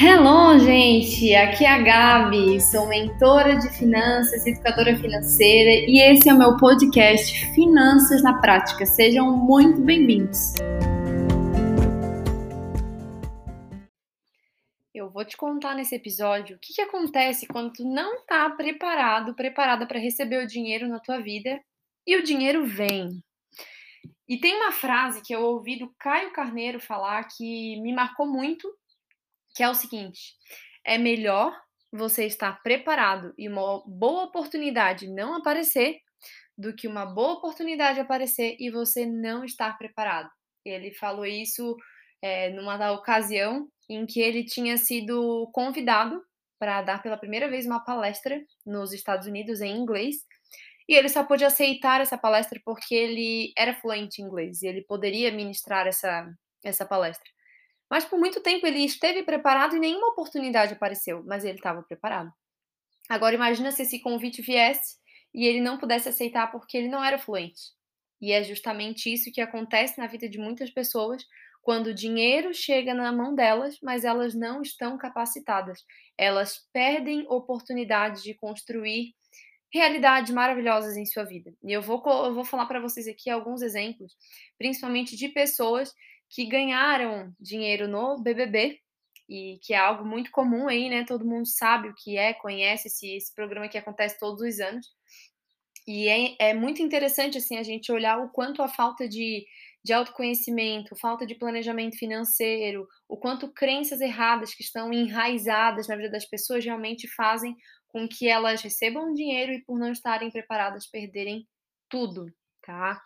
Hello, gente! Aqui é a Gabi, sou mentora de finanças, educadora financeira e esse é o meu podcast Finanças na Prática. Sejam muito bem-vindos! Eu vou te contar nesse episódio o que, que acontece quando tu não está preparado, preparada para receber o dinheiro na tua vida e o dinheiro vem. E tem uma frase que eu ouvi do Caio Carneiro falar que me marcou muito que é o seguinte: é melhor você estar preparado e uma boa oportunidade não aparecer do que uma boa oportunidade aparecer e você não estar preparado. Ele falou isso é, numa ocasião em que ele tinha sido convidado para dar pela primeira vez uma palestra nos Estados Unidos em inglês. E ele só pôde aceitar essa palestra porque ele era fluente em inglês e ele poderia ministrar essa, essa palestra. Mas por muito tempo ele esteve preparado e nenhuma oportunidade apareceu, mas ele estava preparado. Agora imagina se esse convite viesse e ele não pudesse aceitar porque ele não era fluente. E é justamente isso que acontece na vida de muitas pessoas quando o dinheiro chega na mão delas, mas elas não estão capacitadas. Elas perdem oportunidades de construir realidades maravilhosas em sua vida. E eu vou, eu vou falar para vocês aqui alguns exemplos, principalmente de pessoas que ganharam dinheiro no BBB, e que é algo muito comum aí, né? Todo mundo sabe o que é, conhece esse, esse programa que acontece todos os anos. E é, é muito interessante, assim, a gente olhar o quanto a falta de, de autoconhecimento, falta de planejamento financeiro, o quanto crenças erradas que estão enraizadas na vida das pessoas realmente fazem com que elas recebam dinheiro e, por não estarem preparadas, perderem tudo, tá?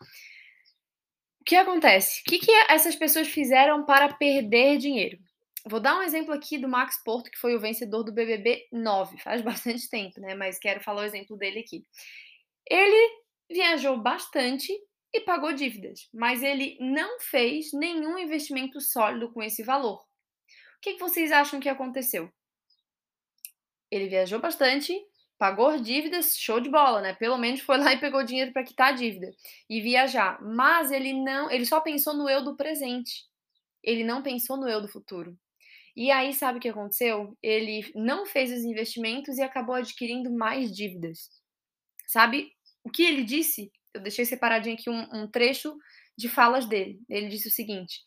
O que acontece? O que, que essas pessoas fizeram para perder dinheiro? Vou dar um exemplo aqui do Max Porto, que foi o vencedor do BBB 9, faz bastante tempo, né? Mas quero falar o exemplo dele aqui. Ele viajou bastante e pagou dívidas, mas ele não fez nenhum investimento sólido com esse valor. O que, que vocês acham que aconteceu? Ele viajou bastante, Pagou dívidas, show de bola, né? Pelo menos foi lá e pegou dinheiro para quitar a dívida e viajar. Mas ele não, ele só pensou no eu do presente. Ele não pensou no eu do futuro. E aí, sabe o que aconteceu? Ele não fez os investimentos e acabou adquirindo mais dívidas. Sabe o que ele disse? Eu deixei separadinho aqui um, um trecho de falas dele. Ele disse o seguinte: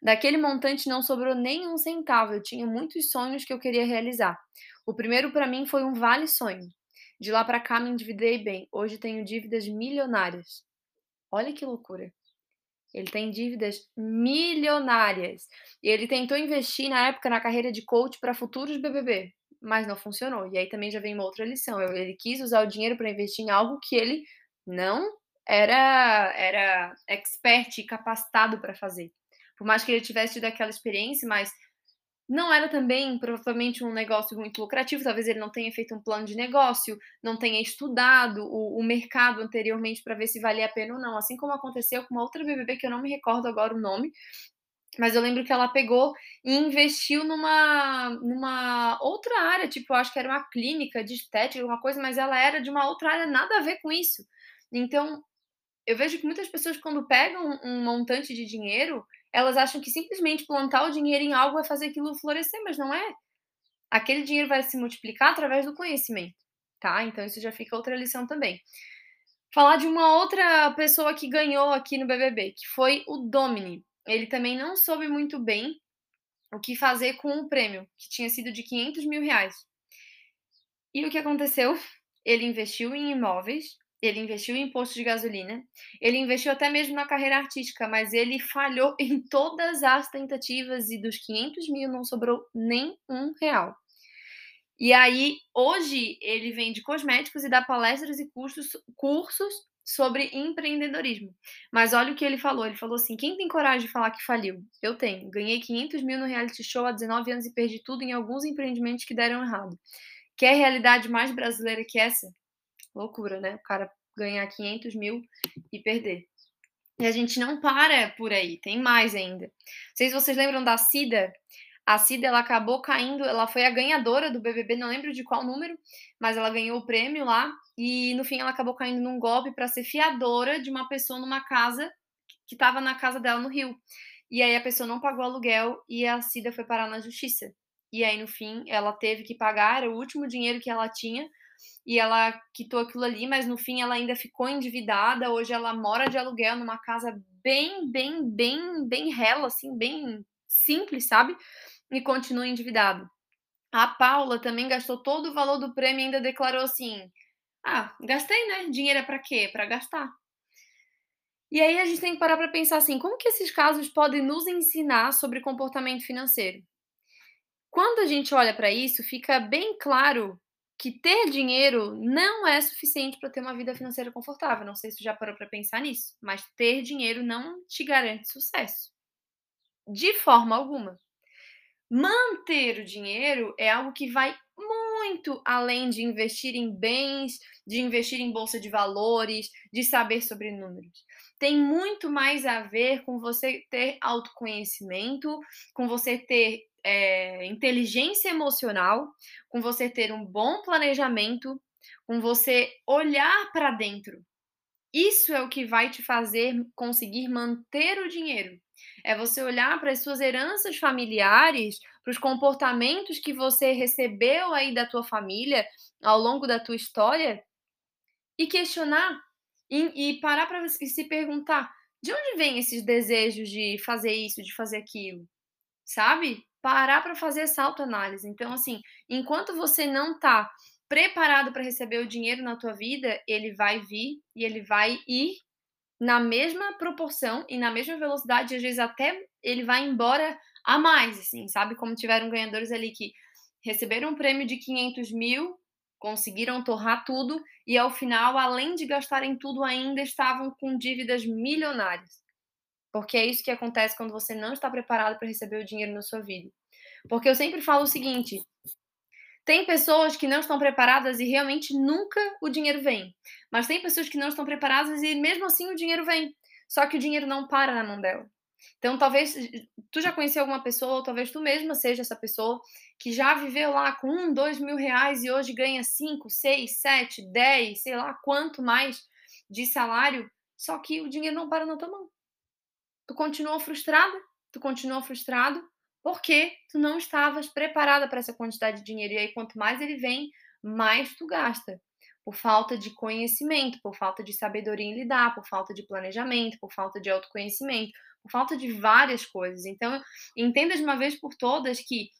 Daquele montante não sobrou nem um centavo. Eu tinha muitos sonhos que eu queria realizar. O primeiro para mim foi um vale sonho. De lá para cá me endividei bem. Hoje tenho dívidas milionárias. Olha que loucura. Ele tem dívidas milionárias. E ele tentou investir na época na carreira de coach para futuros BBB, mas não funcionou. E aí também já vem uma outra lição. Ele quis usar o dinheiro para investir em algo que ele não era era expert e capacitado para fazer. Por mais que ele tivesse tido aquela experiência, mas não era também provavelmente um negócio muito lucrativo, talvez ele não tenha feito um plano de negócio, não tenha estudado o, o mercado anteriormente para ver se valia a pena ou não. Assim como aconteceu com uma outra BBB que eu não me recordo agora o nome, mas eu lembro que ela pegou e investiu numa, numa outra área, tipo, eu acho que era uma clínica de estética, alguma coisa, mas ela era de uma outra área, nada a ver com isso. Então, eu vejo que muitas pessoas, quando pegam um montante de dinheiro, elas acham que simplesmente plantar o dinheiro em algo vai fazer aquilo florescer, mas não é. Aquele dinheiro vai se multiplicar através do conhecimento, tá? Então isso já fica outra lição também. Falar de uma outra pessoa que ganhou aqui no BBB, que foi o Domini. Ele também não soube muito bem o que fazer com o prêmio, que tinha sido de 500 mil reais. E o que aconteceu? Ele investiu em imóveis, ele investiu em imposto de gasolina, ele investiu até mesmo na carreira artística, mas ele falhou em todas as tentativas e dos 500 mil não sobrou nem um real. E aí, hoje, ele vende cosméticos e dá palestras e cursos, cursos sobre empreendedorismo. Mas olha o que ele falou. Ele falou assim: quem tem coragem de falar que faliu? Eu tenho. Ganhei 500 mil no reality show há 19 anos e perdi tudo em alguns empreendimentos que deram errado. Quer realidade mais brasileira que essa? Loucura, né? O cara ganhar 500 mil e perder. E a gente não para por aí, tem mais ainda. Não sei se vocês lembram da Cida. A Cida ela acabou caindo, ela foi a ganhadora do BBB, não lembro de qual número, mas ela ganhou o prêmio lá e no fim ela acabou caindo num golpe para ser fiadora de uma pessoa numa casa que estava na casa dela no Rio. E aí a pessoa não pagou aluguel e a Cida foi parar na justiça. e aí no fim ela teve que pagar, era o último dinheiro que ela tinha, e ela quitou aquilo ali, mas no fim ela ainda ficou endividada. Hoje ela mora de aluguel numa casa bem, bem, bem, bem rela, assim, bem simples, sabe? E continua endividada. A Paula também gastou todo o valor do prêmio e ainda declarou assim: "Ah, gastei, né? Dinheiro é para quê? Para gastar". E aí a gente tem que parar para pensar assim, como que esses casos podem nos ensinar sobre comportamento financeiro? Quando a gente olha para isso, fica bem claro que ter dinheiro não é suficiente para ter uma vida financeira confortável. Não sei se você já parou para pensar nisso, mas ter dinheiro não te garante sucesso. De forma alguma. Manter o dinheiro é algo que vai muito além de investir em bens, de investir em bolsa de valores, de saber sobre números. Tem muito mais a ver com você ter autoconhecimento, com você ter é, inteligência emocional, com você ter um bom planejamento, com você olhar para dentro. Isso é o que vai te fazer conseguir manter o dinheiro. É você olhar para as suas heranças familiares, para os comportamentos que você recebeu aí da tua família ao longo da tua história e questionar e, e parar para se perguntar de onde vem esses desejos de fazer isso, de fazer aquilo, sabe? parar para fazer essa autoanálise. Então, assim, enquanto você não está preparado para receber o dinheiro na tua vida, ele vai vir e ele vai ir na mesma proporção e na mesma velocidade, e às vezes até ele vai embora a mais, assim, sabe? Como tiveram ganhadores ali que receberam um prêmio de 500 mil, conseguiram torrar tudo, e ao final, além de gastarem tudo, ainda estavam com dívidas milionárias. Porque é isso que acontece quando você não está preparado para receber o dinheiro na sua vida. Porque eu sempre falo o seguinte: tem pessoas que não estão preparadas e realmente nunca o dinheiro vem. Mas tem pessoas que não estão preparadas e mesmo assim o dinheiro vem. Só que o dinheiro não para na mão dela. Então, talvez tu já conheceu alguma pessoa, ou talvez tu mesma seja essa pessoa que já viveu lá com um, dois mil reais e hoje ganha cinco, seis, sete, dez, sei lá quanto mais de salário, só que o dinheiro não para na tua mão tu continua frustrada, tu continua frustrado, porque tu não estavas preparada para essa quantidade de dinheiro. E aí, quanto mais ele vem, mais tu gasta. Por falta de conhecimento, por falta de sabedoria em lidar, por falta de planejamento, por falta de autoconhecimento, por falta de várias coisas. Então, entenda de uma vez por todas que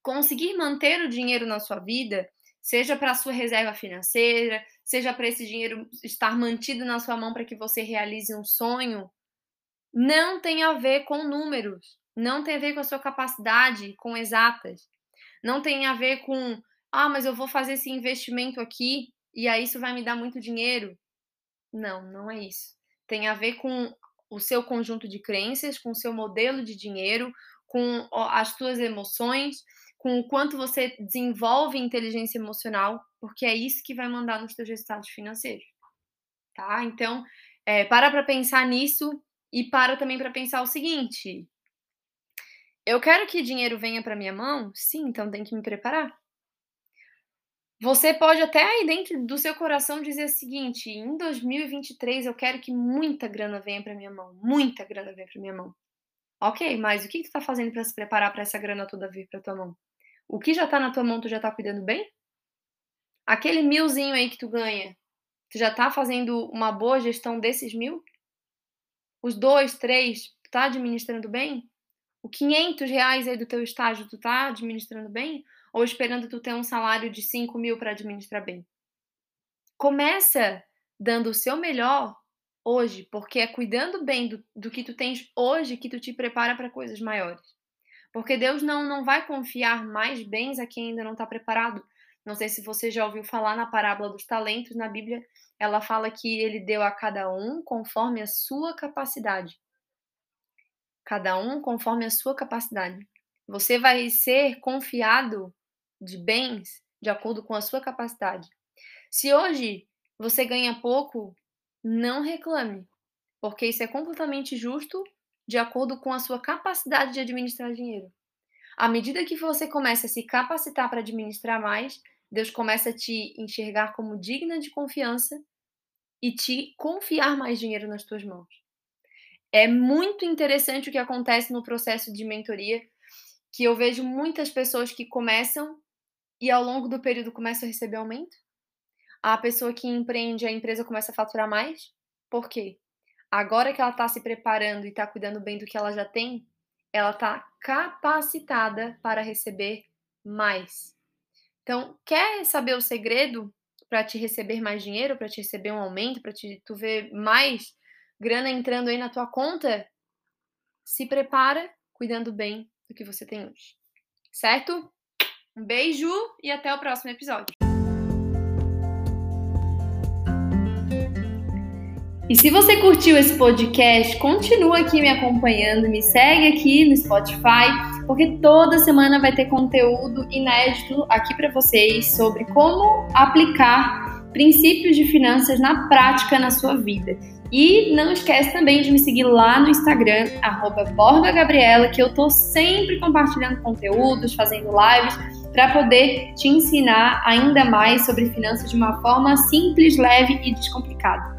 conseguir manter o dinheiro na sua vida, seja para a sua reserva financeira, seja para esse dinheiro estar mantido na sua mão para que você realize um sonho, não tem a ver com números, não tem a ver com a sua capacidade, com exatas. Não tem a ver com, ah, mas eu vou fazer esse investimento aqui e aí isso vai me dar muito dinheiro. Não, não é isso. Tem a ver com o seu conjunto de crenças, com o seu modelo de dinheiro, com as suas emoções, com o quanto você desenvolve inteligência emocional, porque é isso que vai mandar nos seus resultados financeiros. Tá? Então, é, para para pensar nisso e para também para pensar o seguinte: eu quero que dinheiro venha para minha mão? Sim, então tem que me preparar. Você pode até aí dentro do seu coração dizer o seguinte: em 2023 eu quero que muita grana venha para minha mão, muita grana venha para minha mão. Ok, mas o que, tu está fazendo para se preparar para essa grana toda vir para tua mão? O que já está na tua mão, tu já está cuidando bem? Aquele milzinho aí que tu ganha, tu já está fazendo uma boa gestão desses mil? os dois, três, tu tá administrando bem? O 500 reais aí do teu estágio, tu tá administrando bem? Ou esperando tu ter um salário de 5 mil para administrar bem? Começa dando o seu melhor hoje, porque é cuidando bem do, do que tu tens hoje que tu te prepara para coisas maiores. Porque Deus não, não vai confiar mais bens a quem ainda não está preparado. Não sei se você já ouviu falar na parábola dos talentos na Bíblia, ela fala que ele deu a cada um conforme a sua capacidade. Cada um conforme a sua capacidade. Você vai ser confiado de bens de acordo com a sua capacidade. Se hoje você ganha pouco, não reclame, porque isso é completamente justo de acordo com a sua capacidade de administrar dinheiro. À medida que você começa a se capacitar para administrar mais, Deus começa a te enxergar como digna de confiança e te confiar mais dinheiro nas tuas mãos. É muito interessante o que acontece no processo de mentoria, que eu vejo muitas pessoas que começam e ao longo do período começam a receber aumento. A pessoa que empreende, a empresa começa a faturar mais. Por quê? Agora que ela está se preparando e está cuidando bem do que ela já tem, ela está capacitada para receber mais. Então, quer saber o segredo para te receber mais dinheiro, para te receber um aumento, para tu ver mais grana entrando aí na tua conta? Se prepara cuidando bem do que você tem hoje. Certo? Um beijo e até o próximo episódio. E se você curtiu esse podcast, continua aqui me acompanhando, me segue aqui no Spotify, porque toda semana vai ter conteúdo inédito aqui para vocês sobre como aplicar princípios de finanças na prática na sua vida. E não esquece também de me seguir lá no Instagram, BorgaGabriela, que eu tô sempre compartilhando conteúdos, fazendo lives, para poder te ensinar ainda mais sobre finanças de uma forma simples, leve e descomplicada.